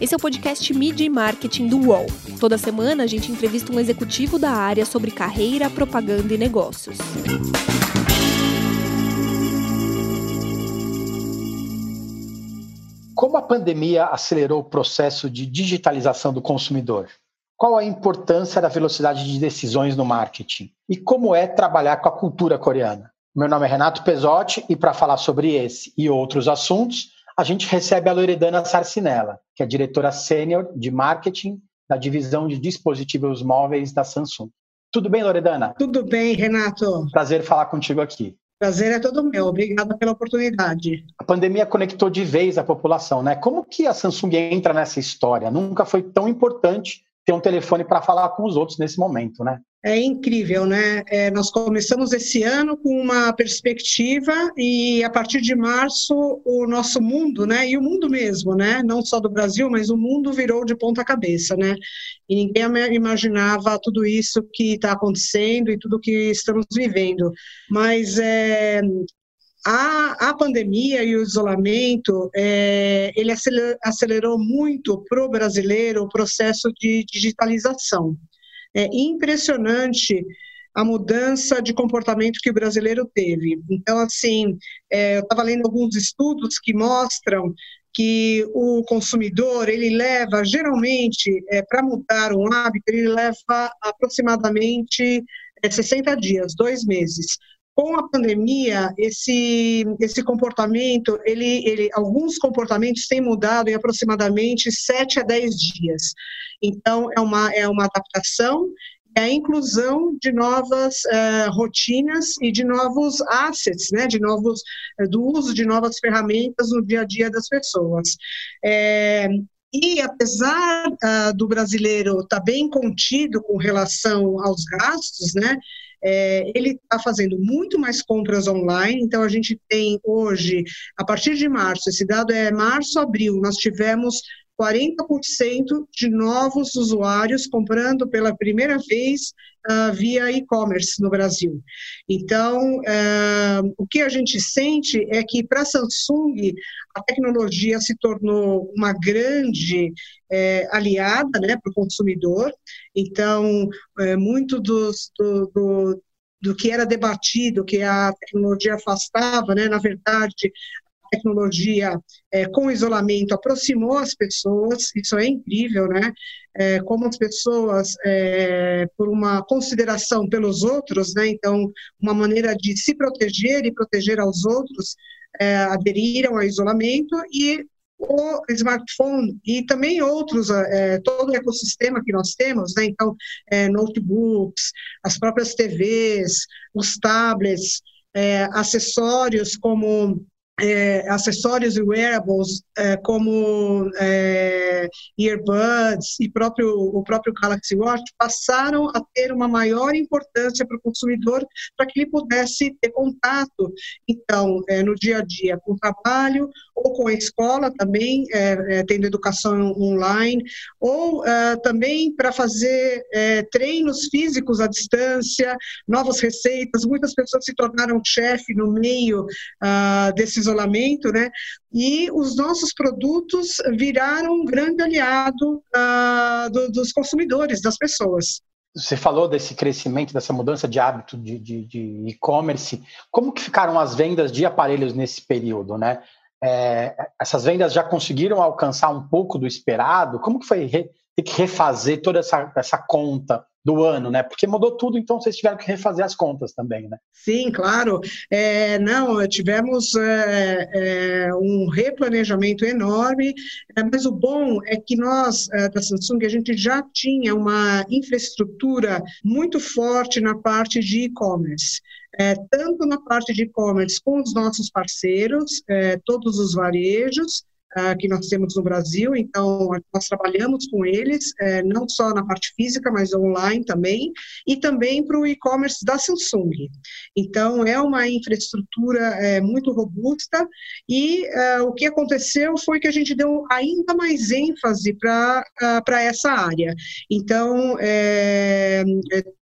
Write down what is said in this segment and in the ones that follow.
Esse é o podcast Media e Marketing do UOL. Toda semana a gente entrevista um executivo da área sobre carreira, propaganda e negócios. Como a pandemia acelerou o processo de digitalização do consumidor? Qual a importância da velocidade de decisões no marketing? E como é trabalhar com a cultura coreana? Meu nome é Renato Pesotti e para falar sobre esse e outros assuntos, a gente recebe a Loredana Sarcinella, que é diretora sênior de marketing da divisão de dispositivos móveis da Samsung. Tudo bem, Loredana? Tudo bem, Renato. Prazer falar contigo aqui. Prazer é todo meu. Obrigada pela oportunidade. A pandemia conectou de vez a população, né? Como que a Samsung entra nessa história? Nunca foi tão importante ter um telefone para falar com os outros nesse momento, né? É incrível, né? É, nós começamos esse ano com uma perspectiva e a partir de março o nosso mundo, né? E o mundo mesmo, né? Não só do Brasil, mas o mundo virou de ponta cabeça, né? E ninguém imaginava tudo isso que está acontecendo e tudo que estamos vivendo. Mas é, a, a pandemia e o isolamento, é, ele acelerou, muito para o brasileiro o processo de digitalização. É impressionante a mudança de comportamento que o brasileiro teve. Então, assim, é, eu estava lendo alguns estudos que mostram que o consumidor ele leva geralmente é, para mudar um hábito ele leva aproximadamente é, 60 dias, dois meses com a pandemia, esse, esse comportamento, ele, ele, alguns comportamentos têm mudado em aproximadamente 7 a 10 dias. Então, é uma, é uma adaptação, é a inclusão de novas uh, rotinas e de novos assets, né, de novos, uh, do uso de novas ferramentas no dia a dia das pessoas. É, e apesar uh, do brasileiro estar tá bem contido com relação aos gastos, né, é, ele está fazendo muito mais compras online, então a gente tem hoje, a partir de março, esse dado é março, abril, nós tivemos 40% de novos usuários comprando pela primeira vez uh, via e-commerce no Brasil. Então, uh, o que a gente sente é que para a Samsung a tecnologia se tornou uma grande é, aliada né, para o consumidor. Então, é, muito dos, do, do do que era debatido, que a tecnologia afastava, né? na verdade, tecnologia é, com isolamento aproximou as pessoas, isso é incrível, né? É, como as pessoas, é, por uma consideração pelos outros, né? Então, uma maneira de se proteger e proteger aos outros, é, aderiram ao isolamento e o smartphone e também outros, é, todo o ecossistema que nós temos, né? então, é, notebooks, as próprias TVs, os tablets, é, acessórios como é, acessórios e wearables é, como é, earbuds e próprio, o próprio Galaxy Watch passaram a ter uma maior importância para o consumidor para que ele pudesse ter contato, então, no dia a dia com o trabalho ou com a escola também, tendo educação online, ou também para fazer treinos físicos à distância, novas receitas. Muitas pessoas se tornaram chefe no meio uh, desses isolamento, né? E os nossos produtos viraram um grande aliado uh, do, dos consumidores, das pessoas. Você falou desse crescimento, dessa mudança de hábito de, e-commerce. Como que ficaram as vendas de aparelhos nesse período, né? É, essas vendas já conseguiram alcançar um pouco do esperado? Como que foi ter que refazer toda essa, essa conta? do ano, né? Porque mudou tudo, então vocês tiveram que refazer as contas também, né? Sim, claro. É, não, tivemos é, é, um replanejamento enorme, é, mas o bom é que nós, é, da Samsung, a gente já tinha uma infraestrutura muito forte na parte de e-commerce. É, tanto na parte de e-commerce com os nossos parceiros, todos os varejos, uh, que nós temos no Brasil, então nós trabalhamos com eles, é, não só na parte física, mas online também, e também para o e-commerce da Samsung. Então é uma infraestrutura é, muito robusta e uh, o que aconteceu foi que a gente deu ainda mais ênfase para uh, essa área. Então,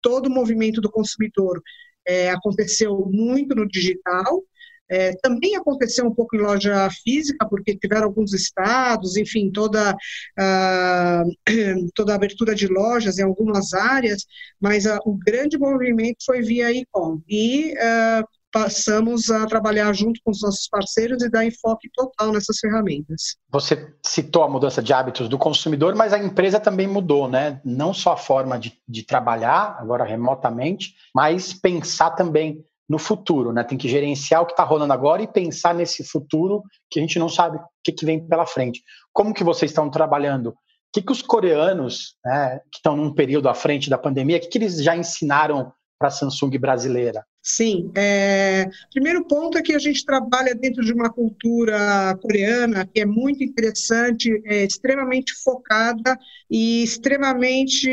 todo o movimento do consumidor é, aconteceu muito no digital, É, também aconteceu um pouco em loja física, porque tiveram alguns estados, enfim, toda, uh, toda a abertura de lojas em algumas áreas, mas uh, o grande movimento foi via e-com. E uh, passamos a trabalhar junto com os nossos parceiros e dar enfoque total nessas ferramentas. Você citou a mudança de hábitos do consumidor, mas a empresa também mudou, né? Não só a forma de, de trabalhar, agora remotamente, mas pensar também no futuro, né? Tem que gerenciar o que está rolando agora e pensar nesse futuro que a gente não sabe o que, que vem pela frente. Como que vocês estão trabalhando? O que, que os coreanos, né, que estão num período à frente da pandemia, o que, que eles já ensinaram para a Samsung brasileira? Sim. É, primeiro ponto é que a gente trabalha dentro de uma cultura coreana que é muito interessante, é, extremamente focada e extremamente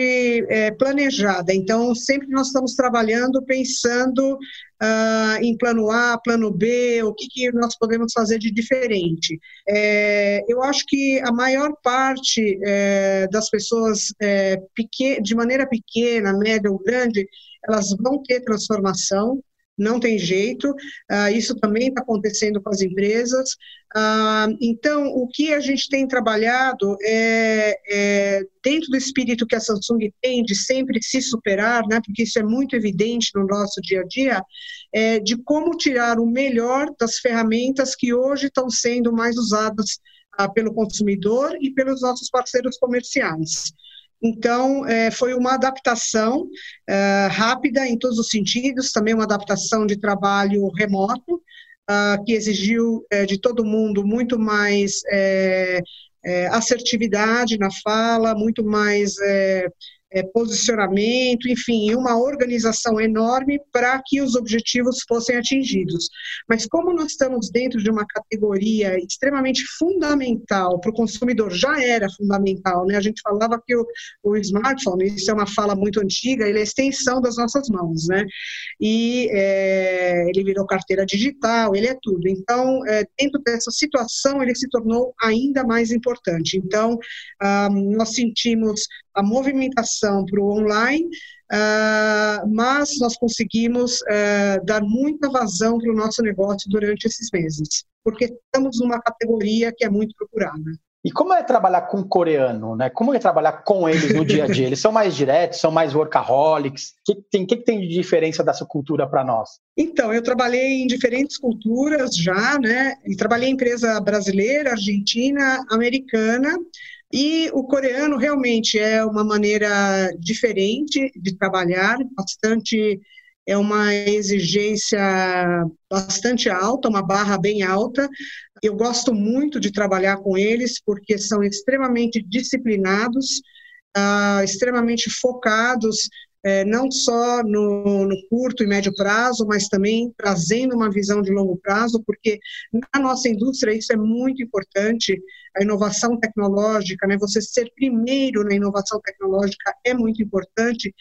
é, planejada. Então, sempre nós estamos trabalhando pensando uh, em plano A, plano B, o que, que nós podemos fazer de diferente. É, eu acho que a maior parte é, das pessoas, é, de maneira pequena, média ou grande, elas vão ter transformação, não tem jeito, uh, isso também está acontecendo com as empresas. Uh, então, o que a gente tem trabalhado é, é, dentro do espírito que a Samsung tem de sempre se superar, né, porque isso é muito evidente no nosso dia a dia, é, de como tirar o melhor das ferramentas que hoje estão sendo mais usadas uh, pelo consumidor e pelos nossos parceiros comerciais. Então, é, foi uma adaptação é, rápida em todos os sentidos, também uma adaptação de trabalho remoto, uh, que exigiu é, de todo mundo muito mais é, é, assertividade na fala, muito mais é, posicionamento, enfim, uma organização enorme para que os objetivos fossem atingidos. Mas como nós estamos dentro de uma categoria extremamente fundamental para o consumidor, já era fundamental, né? A gente falava que o, o smartphone, isso é uma fala muito antiga, ele é a extensão das nossas mãos, né? E é, ele virou carteira digital, ele é tudo. Então, é, dentro dessa situação, ele se tornou ainda mais importante. Então, ah, nós sentimos a movimentação para o online, uh, mas nós conseguimos uh, dar muita vazão para o nosso negócio durante esses meses, porque estamos numa categoria que é muito procurada. E como é trabalhar com coreano, né? Como é trabalhar com eles no dia a dia? Eles são mais diretos, são mais workaholics? O que tem, que tem de diferença dessa cultura para nós? Então, eu trabalhei em diferentes culturas já, né? E trabalhei em empresa brasileira, argentina, americana. E o coreano realmente é uma maneira diferente de trabalhar, bastante é uma exigência bastante alta, uma barra bem alta. Eu gosto muito de trabalhar com eles porque são extremamente disciplinados, uh, extremamente focados é, não só no, no, curto e médio prazo, mas também trazendo uma visão de longo prazo, porque na nossa indústria isso é muito importante, a inovação tecnológica, né, você ser primeiro na inovação tecnológica é muito importante,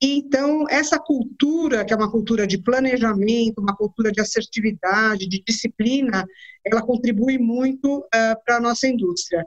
então, essa cultura, que é uma cultura de planejamento, uma cultura de assertividade, de disciplina, ela contribui muito uh, para a nossa indústria.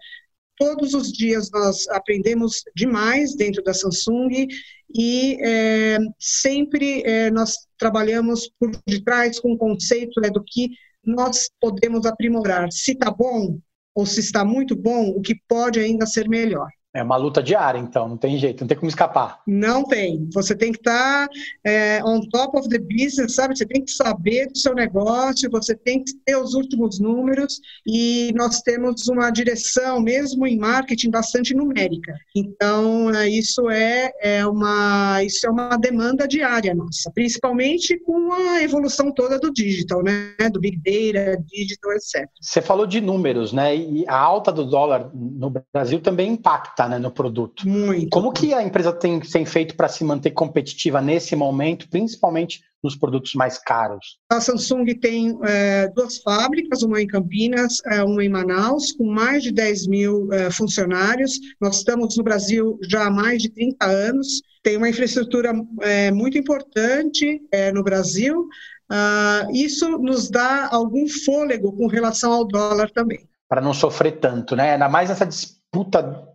Todos os dias nós aprendemos demais dentro da Samsung e é, sempre é, nós trabalhamos por detrás com o conceito é, do que nós podemos aprimorar. Se está bom ou se está muito bom, o que pode ainda ser melhor. É uma luta diária, então, não tem jeito, não tem como escapar. Não tem. Você tem que estar tá, é, on top of the business, sabe? Você tem que saber do seu negócio, você tem que ter os últimos números e nós temos uma direção, mesmo em marketing, bastante numérica. Então, é, isso é, é, uma, isso é uma demanda diária nossa, principalmente com a evolução toda do digital, né? Do big data, digital, etc. Você falou de números, né? E a alta do dólar no Brasil também impacta né, no produto. Muito. Como que a empresa tem, tem feito para se manter competitiva nesse momento, principalmente nos produtos mais caros? A Samsung tem é, duas fábricas, uma em Campinas, é, uma em Manaus, com mais de 10 mil é, funcionários. Nós estamos no Brasil já há mais de 30 anos. Tem uma infraestrutura é, muito importante é, no Brasil. Uh, isso nos dá algum fôlego com relação ao dólar também. Para não sofrer tanto, né? Ainda mais essa disputa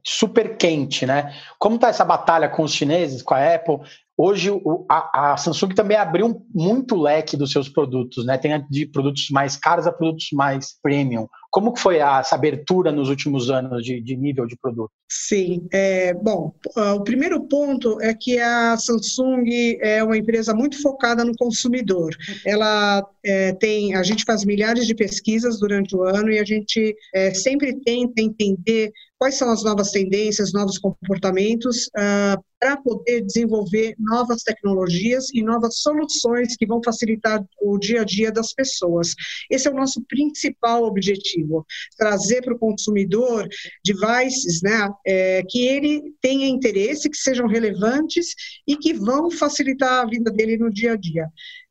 super quente, né? Como está essa batalha com os chineses, com a Apple? Hoje a, a, Samsung também abriu muito leque dos seus produtos, né? Tem de produtos mais caros a produtos mais premium. Como que foi essa abertura nos últimos anos de, de nível de produto? Sim, é, bom, o primeiro ponto é que a Samsung é uma empresa muito focada no consumidor. Ela é, tem, a gente faz milhares de pesquisas durante o ano e a gente é, sempre tenta entender quais são as novas tendências, novos comportamentos, uh, para poder desenvolver novas tecnologias e novas soluções que vão facilitar o dia a dia das pessoas. Esse é o nosso principal objetivo, trazer para o consumidor devices né, é, que ele tenha interesse, que sejam relevantes e que vão facilitar a vida dele no dia a dia.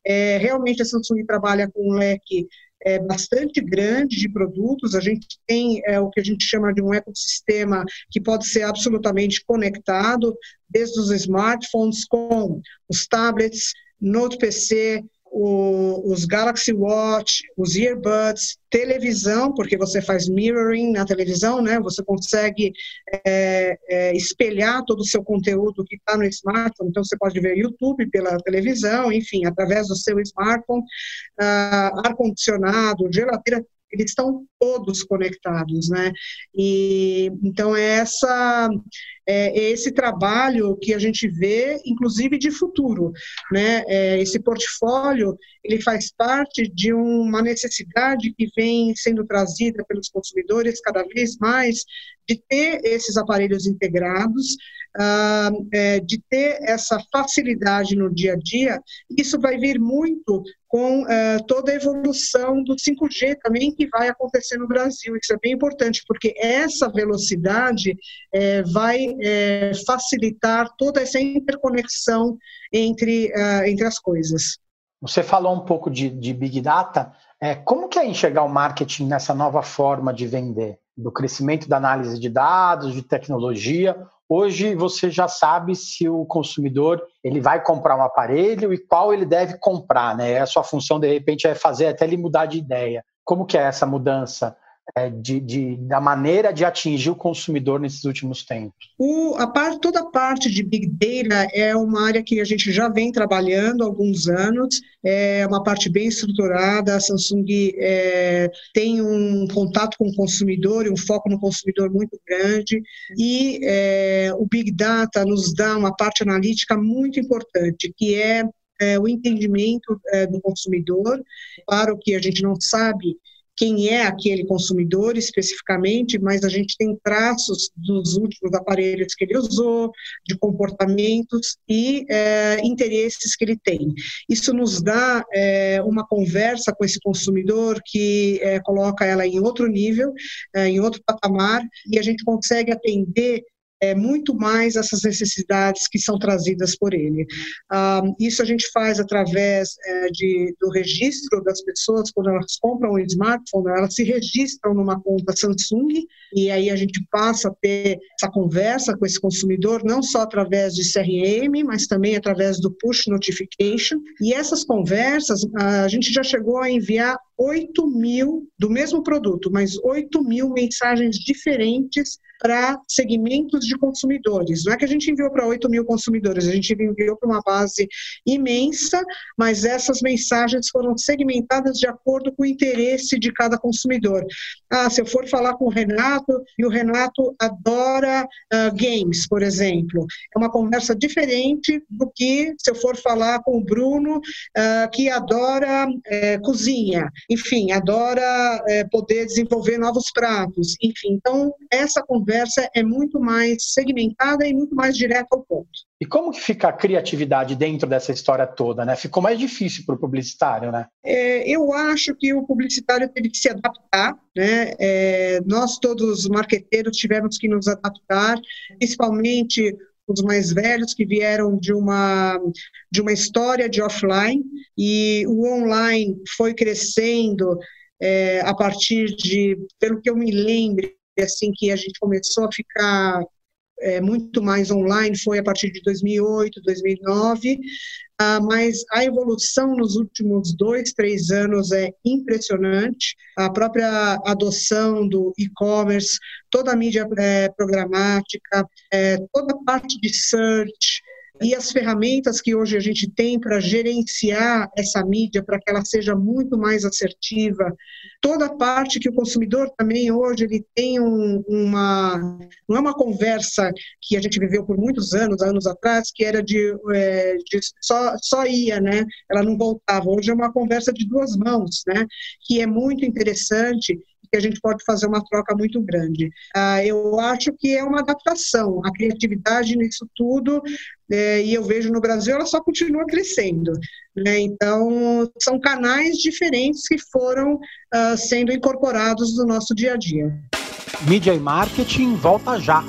É, realmente a Samsung trabalha com um leque é, bastante grande de produtos. A gente tem é, o que a gente chama de um ecossistema que pode ser absolutamente conectado, desde os smartphones com os tablets, Note PC, o, os Galaxy Watch, os earbuds, televisão, porque você faz mirroring na televisão, né? Você consegue é, é, espelhar todo o seu conteúdo que está no smartphone. Então você pode ver YouTube pela televisão, enfim, através do seu smartphone, uh, ar condicionado, geladeira eles estão todos conectados, né? E então é essa é esse trabalho que a gente vê, inclusive de futuro, né? É, esse portfólio ele faz parte de uma necessidade que vem sendo trazida pelos consumidores cada vez mais de ter esses aparelhos integrados, uh, é, de ter essa facilidade no dia a dia. Isso vai vir muito com uh, toda a evolução do 5G também que vai acontecer no Brasil. Isso é bem importante, porque essa velocidade é, vai é, facilitar toda essa interconexão entre, entre as coisas. Você falou um pouco de, de Big Data. É, como que é enxergar o marketing nessa nova forma de vender? Do crescimento da análise de dados, de tecnologia, Hoje você já sabe se o consumidor ele vai comprar um aparelho e qual ele deve comprar, né? A sua função de repente é fazer até ele mudar de ideia. Como que é essa mudança é, de, de, da maneira de atingir o consumidor nesses últimos tempos? O, a parte, toda a parte de Big Data é uma área que a gente já vem trabalhando há alguns anos, é uma parte bem estruturada, a Samsung é, tem um contato com o consumidor e um foco no consumidor muito grande, e é, o Big Data nos dá uma parte analítica muito importante, que é, é o entendimento é, do consumidor, claro que a gente não sabe quem é aquele consumidor especificamente, mas a gente tem traços dos últimos aparelhos que ele usou, de comportamentos e é, interesses que ele tem. Isso nos dá é, uma conversa com esse consumidor que é, coloca ela em outro nível, é, em outro patamar, e a gente consegue atender é, muito mais essas necessidades que são trazidas por ele. Ah, isso a gente faz através é, de, do registro das pessoas, quando elas compram um smartphone, elas se registram numa conta Samsung, e aí a gente passa a ter essa conversa com esse consumidor, não só através de CRM, mas também através do push notification, e essas conversas, a gente já chegou a enviar 8 mil do mesmo produto, mas 8 mil mensagens diferentes para segmentos de consumidores. Não é que a gente enviou para 8 mil consumidores, a gente enviou para uma base imensa, mas essas mensagens foram segmentadas de acordo com o interesse de cada consumidor. Ah, se eu for falar com o Renato, e o Renato adora uh, games, por exemplo, é uma conversa diferente do que se eu for falar com o Bruno, uh, que adora uh, cozinha enfim, adora é, poder desenvolver novos pratos, enfim. Então, essa conversa é muito mais segmentada e muito mais direta ao ponto. E como que fica a criatividade dentro dessa história toda, né? Ficou mais difícil para o publicitário, né? É, eu acho que o publicitário teve que se adaptar, né? É, nós todos marqueteiros tivemos que nos adaptar, principalmente os mais velhos que vieram de uma de uma história de offline e o online foi crescendo é, a partir de, pelo que eu me lembro, assim que a gente começou a ficar é, muito mais online foi a partir de 2008, 2009, ah, mas a evolução nos últimos dois, três anos é impressionante. A própria adoção do e-commerce, toda a mídia é, programática, é, toda a parte de search, e as ferramentas que hoje a gente tem para gerenciar essa mídia, para que ela seja muito mais assertiva, toda a parte que o consumidor também hoje ele tem um, uma não é uma conversa que a gente viveu por muitos anos, anos atrás, que era de, é, de só, só ia, né? Ela não voltava. Hoje é uma conversa de duas mãos, né? Que é muito interessante que a gente pode fazer uma troca muito grande. Ah, eu acho que é uma adaptação, a criatividade nisso tudo, é, e eu vejo no Brasil ela só continua crescendo. Né? Então, são canais diferentes que foram ah, sendo incorporados no nosso dia a dia. Mídia e marketing volta já.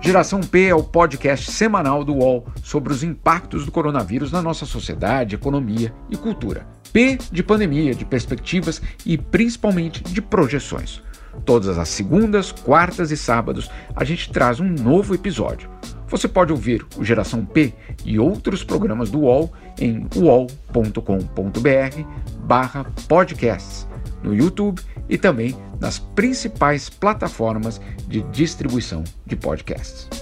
Geração P é o podcast semanal do UOL sobre os impactos do coronavírus na nossa sociedade, economia e cultura. P de pandemia, de perspectivas e principalmente de projeções. Todas as segundas, quartas e sábados a gente traz um novo episódio. Você pode ouvir o Geração P e outros programas do UOL em uol.com.br barra podcasts, no YouTube e também nas principais plataformas de distribuição de podcasts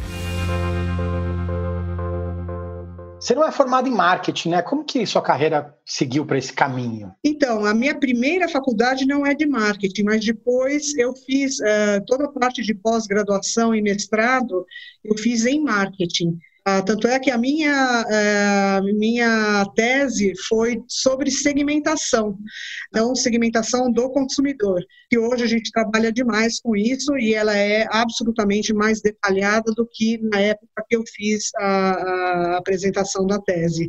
Você não é formado em marketing, né? Como que sua carreira seguiu para esse caminho? Então, a minha primeira faculdade não é de marketing, mas depois eu fiz uh, toda a parte de pós-graduação e mestrado, eu fiz em marketing. Ah, tanto é que a minha, eh, minha tese foi sobre segmentação, então segmentação do consumidor, que hoje a gente trabalha demais com isso e ela é absolutamente mais detalhada do que na época que eu fiz a, a apresentação da tese.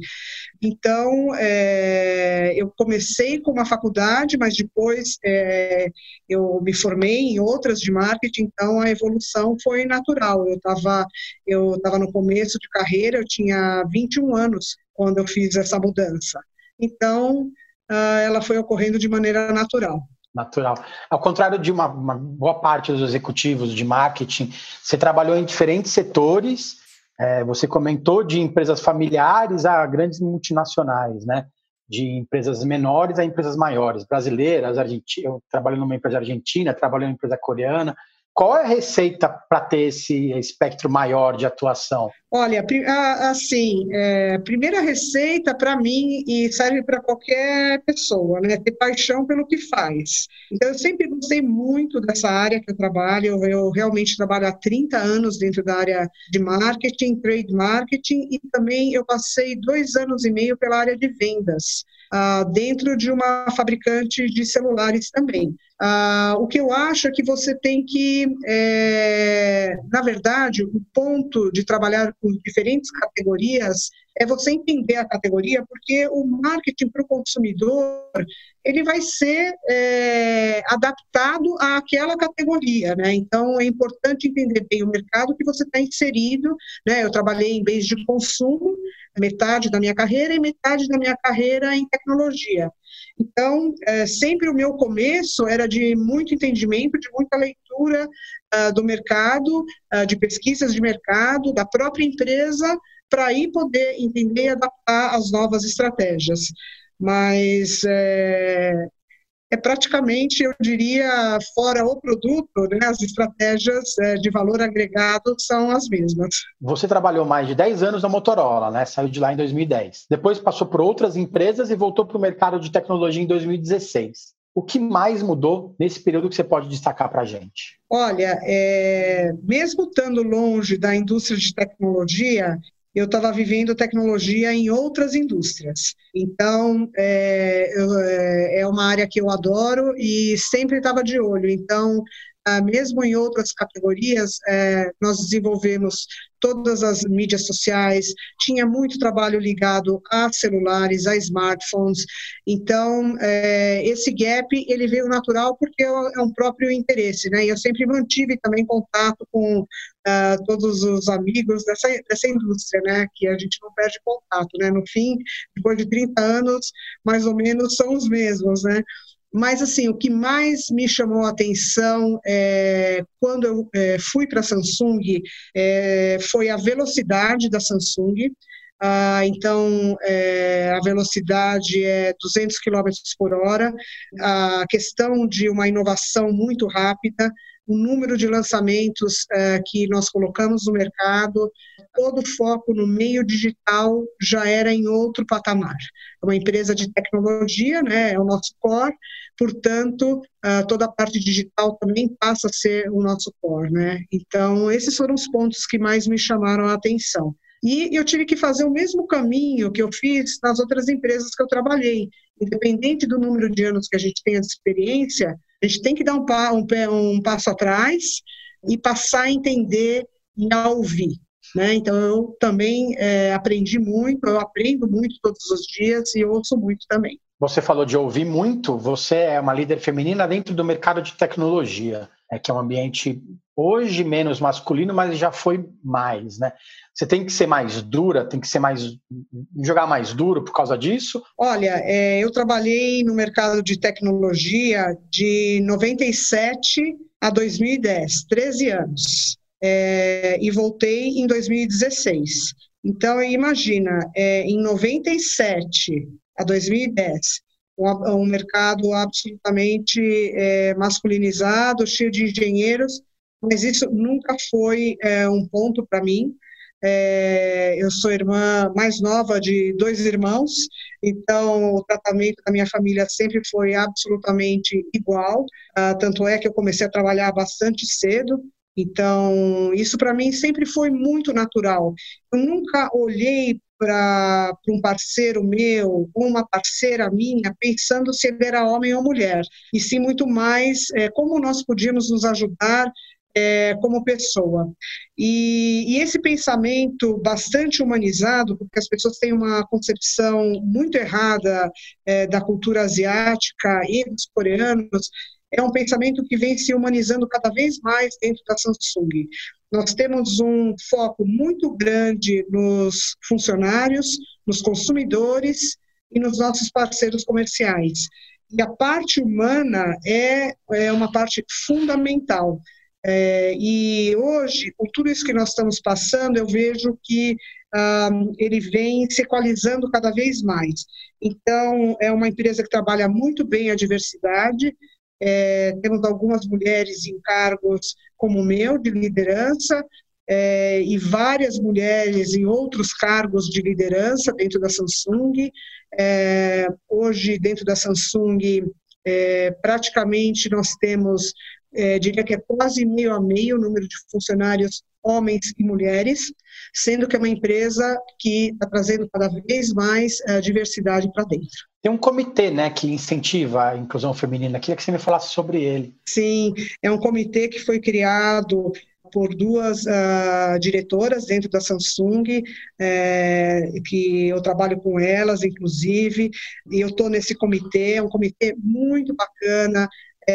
Então, é, eu comecei com uma faculdade, mas depois é, eu me formei em outras de marketing, então a evolução foi natural. Eu estava eu tava no começo de carreira, eu tinha 21 anos quando eu fiz essa mudança. Então, uh, ela foi ocorrendo de maneira natural. Natural. Ao contrário de uma, uma boa parte dos executivos de marketing, você trabalhou em diferentes setores é, você comentou de empresas familiares a grandes multinacionais, né? De empresas menores a empresas maiores, brasileiras, argentinas. Eu trabalho numa empresa argentina, trabalho numa empresa coreana. Qual é a receita para ter esse espectro maior de atuação? Olha, assim, é, primeira receita para mim e serve para qualquer pessoa, né? Ter paixão pelo que faz. Então, eu sempre gostei muito dessa área que eu trabalho. Eu, realmente trabalho há 30 anos dentro da área de marketing, trade marketing, e também eu passei dois anos e meio pela área de vendas. Uh, dentro de uma fabricante de celulares também. Uh, o que eu acho é que você tem que, é, na verdade, o ponto de trabalhar com diferentes categorias é você entender a categoria, porque o marketing para o consumidor ele vai ser é, adaptado àquela categoria, né? Então é importante entender bem o mercado que você está inserido, né? Eu trabalhei em bens de consumo metade da minha carreira e metade da minha carreira em tecnologia. Então, é, sempre o meu começo era de muito entendimento, de muita leitura uh, do mercado, uh, de pesquisas de mercado, da própria empresa, para aí poder entender e adaptar as novas estratégias. Mas é, é praticamente, eu diria, fora o produto, né, as estratégias é, de valor agregado são as mesmas. Você trabalhou mais de 10 anos na Motorola, né? Saiu de lá em 2010. Depois passou por outras empresas e voltou para o mercado de tecnologia em 2016. O que mais mudou nesse período que você pode destacar para a gente? Olha, é, mesmo estando longe da indústria de tecnologia, eu estava vivendo tecnologia em outras indústrias. Então, é, é, é uma área que eu adoro e sempre estava de olho. Então, ah, mesmo em outras categorias, é, nós desenvolvemos todas as mídias sociais, tinha muito trabalho ligado a celulares, a smartphones. Então, é, esse gap ele veio natural porque é um próprio interesse, né? E eu sempre mantive também contato com uh, todos os amigos dessa, dessa indústria, né? Que a gente não perde contato, né? No fim, depois de 30 anos, mais ou menos são os mesmos, né? Mas, assim, o que mais me chamou a atenção é, quando eu é, fui para a Samsung é, foi a velocidade da Samsung. Ah, então, é, a velocidade é 200 km por hora, a questão de uma inovação muito rápida, o número de lançamentos é, que nós colocamos no mercado, todo o foco no meio digital já era em outro patamar. É uma empresa de tecnologia, né, é o nosso core, portanto, uh, toda a parte digital também passa a ser o nosso core. Né? Então, esses foram os pontos que mais me chamaram a atenção. E eu tive que fazer o mesmo caminho que eu fiz nas outras empresas que eu trabalhei. Independente do número de anos que a gente tenha de experiência, a gente tem que dar um, um, um passo atrás e passar a entender e a ouvir. Né? Então, eu também é, aprendi muito, eu aprendo muito todos os dias e ouço muito também. Você falou de ouvir muito, você é uma líder feminina dentro do mercado de tecnologia, é que é um ambiente hoje menos masculino, mas já foi mais, né? Você tem que ser mais dura, tem que ser mais jogar mais duro por causa disso? Olha, é, eu trabalhei no mercado de tecnologia de 97 a 2010, 13 anos, é, e voltei em 2016. Então, imagina, é, em 97 a 2010, um, um mercado absolutamente é, masculinizado, cheio de engenheiros, mas isso nunca foi é, um ponto para mim. É, eu sou irmã mais nova de dois irmãos, então o tratamento da minha família sempre foi absolutamente igual. Ah, tanto é que eu comecei a trabalhar bastante cedo, então isso para mim sempre foi muito natural. Eu nunca olhei para um parceiro meu ou uma parceira minha pensando se ele era homem ou mulher, e sim muito mais é, como nós podíamos nos ajudar é, como pessoa. E, e, esse pensamento bastante humanizado, porque as pessoas têm uma concepção muito errada é, da cultura asiática e dos coreanos, é um pensamento que vem se humanizando cada vez mais dentro da Samsung. Nós temos um foco muito grande nos funcionários, nos consumidores e nos nossos parceiros comerciais. E a parte humana é, é uma parte fundamental. É, e hoje, com tudo isso que nós estamos passando, eu vejo que um, ele vem se equalizando cada vez mais. Então, é uma empresa que trabalha muito bem a diversidade, é, temos algumas mulheres em cargos como o meu, de liderança, é, e várias mulheres em outros cargos de liderança dentro da Samsung. É, hoje, dentro da Samsung, é, praticamente nós temos, é, diria que é quase meio a meio o número de funcionários homens e mulheres, sendo que é uma empresa que está trazendo cada vez mais é, diversidade para dentro. Tem um comitê né, que incentiva a inclusão feminina. Queria que você me falasse sobre ele. Sim, é um comitê que foi criado por duas uh, diretoras dentro da Samsung, é, que eu trabalho com elas, inclusive, e eu estou nesse comitê, é um comitê muito bacana,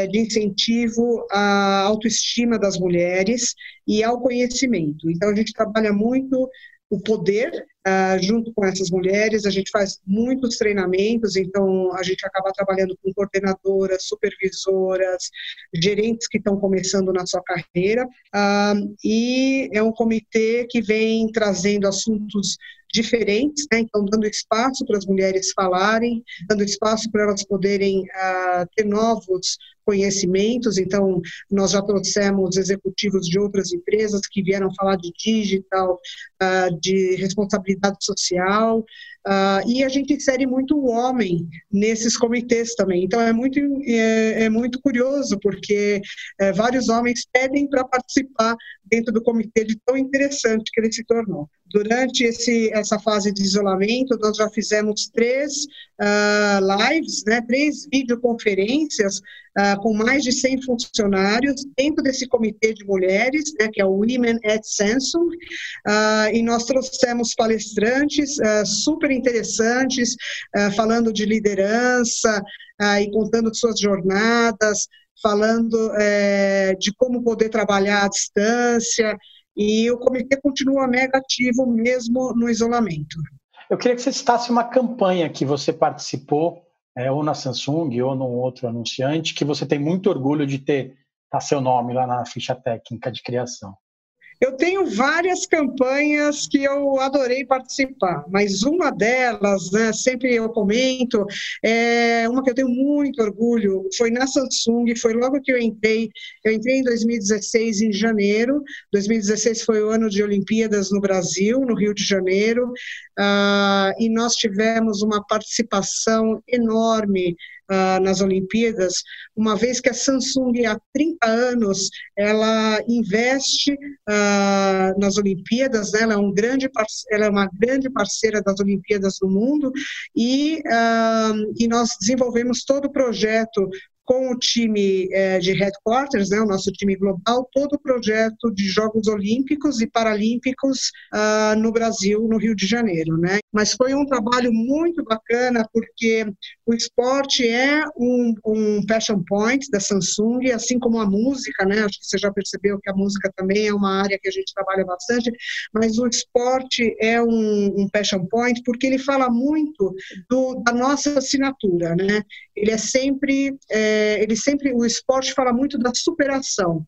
de incentivo à autoestima das mulheres e ao conhecimento. Então, a gente trabalha muito o poder uh, junto com essas mulheres. A gente faz muitos treinamentos, então a gente acaba trabalhando com coordenadoras, supervisoras, gerentes que estão começando na sua carreira. Uh, e é um comitê que vem trazendo assuntos diferentes, né? então dando espaço para as mulheres falarem, dando espaço para elas poderem uh, ter novos conhecimentos. Então, nós já trouxemos executivos de outras empresas que vieram falar de digital, de responsabilidade social, Uh, e a gente insere muito o homem nesses comitês também. Então é muito, é, é muito curioso, porque é, vários homens pedem para participar dentro do comitê de tão interessante que ele se tornou. Durante esse, essa fase de isolamento, nós já fizemos três uh, lives, né, três videoconferências uh, com mais de 100 funcionários dentro desse comitê de mulheres, né, que é o Women at Samsung, e nós trouxemos palestrantes super interessantes, falando de liderança e contando suas jornadas, falando é, de como poder trabalhar à distância, e o comitê continua mega ativo mesmo no isolamento. Eu queria que você citasse uma campanha que você participou é, ou na Samsung ou num outro anunciante, que você tem muito orgulho de ter tá seu nome lá na ficha técnica de criação? Eu tenho várias campanhas que eu adorei participar, mas uma delas, né, sempre eu comento, é uma que eu tenho muito orgulho, foi na Samsung, foi logo que eu entrei, eu entrei em 2016, em janeiro, 2016 foi o ano de Olimpíadas no Brasil, no Rio de Janeiro, uh, e nós tivemos uma participação enorme uh, nas Olimpíadas, uma vez que a Samsung há 30 anos ela investe uh, nas Olimpíadas, né? ela, é um grande ela é uma grande parceira das Olimpíadas do mundo e, uh, e nós desenvolvemos todo o projeto com o time é, de headquarters, né, o nosso time global, todo o projeto de Jogos Olímpicos e Paralímpicos uh, no Brasil, no Rio de Janeiro. Né? Mas foi um trabalho muito bacana, porque o esporte é um, um passion point da Samsung, assim como a música, né? acho que você já percebeu que a música também é uma área que a gente trabalha bastante, mas o esporte é um, um passion point porque ele fala muito do, da nossa assinatura. Né? Ele é sempre... É, é, ele sempre, o esporte fala muito da superação.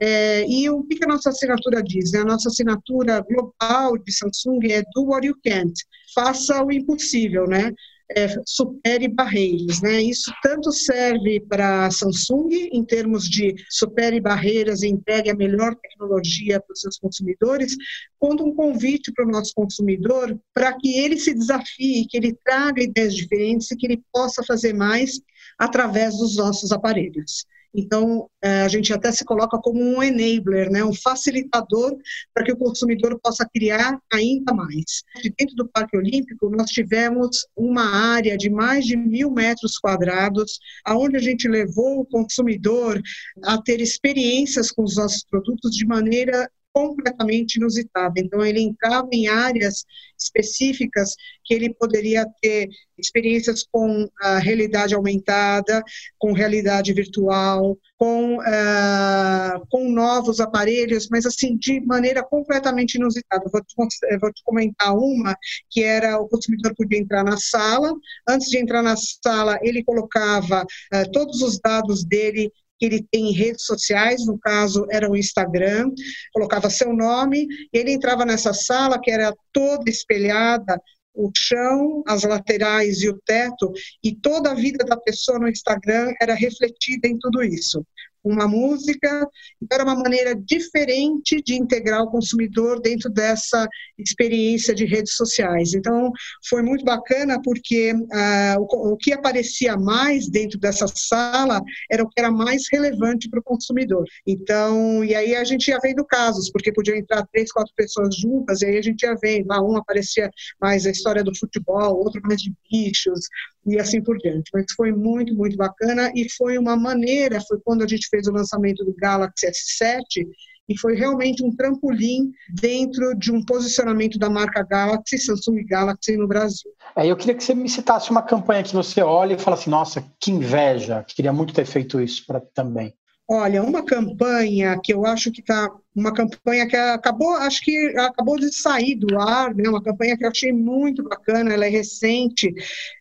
É, e o que a nossa assinatura diz? A nossa assinatura global de Samsung é do what you can't, faça o impossível, né? É, supere barreiras, né? Isso tanto serve para a Samsung em termos de supere barreiras e entregue a melhor tecnologia para os seus consumidores, quanto um convite para o nosso consumidor para que ele se desafie, que ele traga ideias diferentes e que ele possa fazer mais através dos nossos aparelhos. Então, é, a gente até se coloca como um enabler, né, um facilitador para que o consumidor possa criar ainda mais. Dentro do Parque Olímpico, nós tivemos uma área de mais de mil metros quadrados, aonde a gente levou o consumidor a ter experiências com os nossos produtos de maneira completamente inusitada. Então, ele entrava em áreas específicas que ele poderia ter experiências com a realidade aumentada, com realidade virtual, com, uh, com novos aparelhos, mas assim, de maneira completamente inusitada. Vou te, vou te comentar uma, que era o consumidor podia entrar na sala, antes de entrar na sala, ele colocava uh, todos os dados dele que ele tem em redes sociais, no caso era o Instagram, colocava seu nome, ele entrava nessa sala que era toda espelhada, o chão, as laterais e o teto, e toda a vida da pessoa no Instagram era refletida em tudo isso uma música, então era uma maneira diferente de integrar o consumidor dentro dessa experiência de redes sociais. Então, foi muito bacana porque ah, o, o, que aparecia mais dentro dessa sala era o que era mais relevante para o consumidor. Então, e aí a gente ia vendo casos, porque podiam entrar três, quatro pessoas juntas, e aí a gente ia vendo, lá um aparecia mais a história do futebol, outro mais de bichos, e assim por diante. Mas foi muito, muito bacana e foi uma maneira, foi quando a gente fez o lançamento do Galaxy S7 e foi realmente um trampolim dentro de um posicionamento da marca Galaxy, Samsung Galaxy no Brasil. É, eu queria que você me citasse uma campanha que você olha e fala assim, nossa, que inveja, queria muito ter feito isso para também. Olha, uma campanha que eu acho que está uma campanha que acabou, acho que acabou de sair do ar, né? Uma campanha que eu achei muito bacana, ela é recente,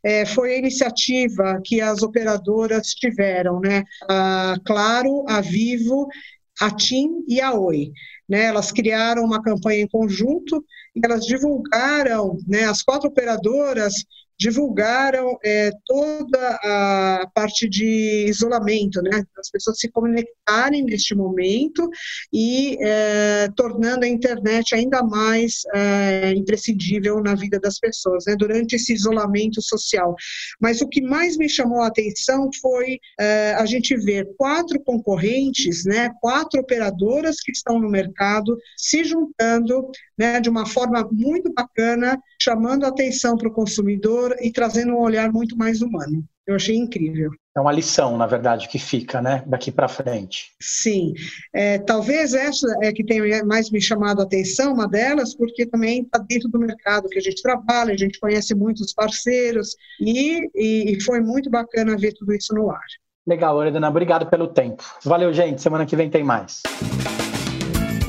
é, foi a iniciativa que as operadoras tiveram, né? A Claro, a Vivo, a TIM e a Oi. Né, elas criaram uma campanha em conjunto e elas divulgaram, né, as quatro operadoras divulgaram é, toda a parte de isolamento, né? As pessoas se conectarem neste momento e é, tornando a internet ainda mais é, imprescindível na vida das pessoas, né? Durante esse isolamento social. Mas o que mais me chamou a atenção foi é, a gente ver quatro concorrentes, né? Quatro operadoras que estão no mercado se juntando, né? De uma forma muito bacana, chamando a atenção para o consumidor e trazendo um olhar muito mais humano. Eu achei incrível. É uma lição, na verdade, que fica, né, daqui para frente. Sim, é, talvez essa é que tenha mais me chamado a atenção, uma delas, porque também está dentro do mercado que a gente trabalha, a gente conhece muitos parceiros e, e foi muito bacana ver tudo isso no ar. Legal, Loredana, obrigado pelo tempo. Valeu, gente. Semana que vem tem mais.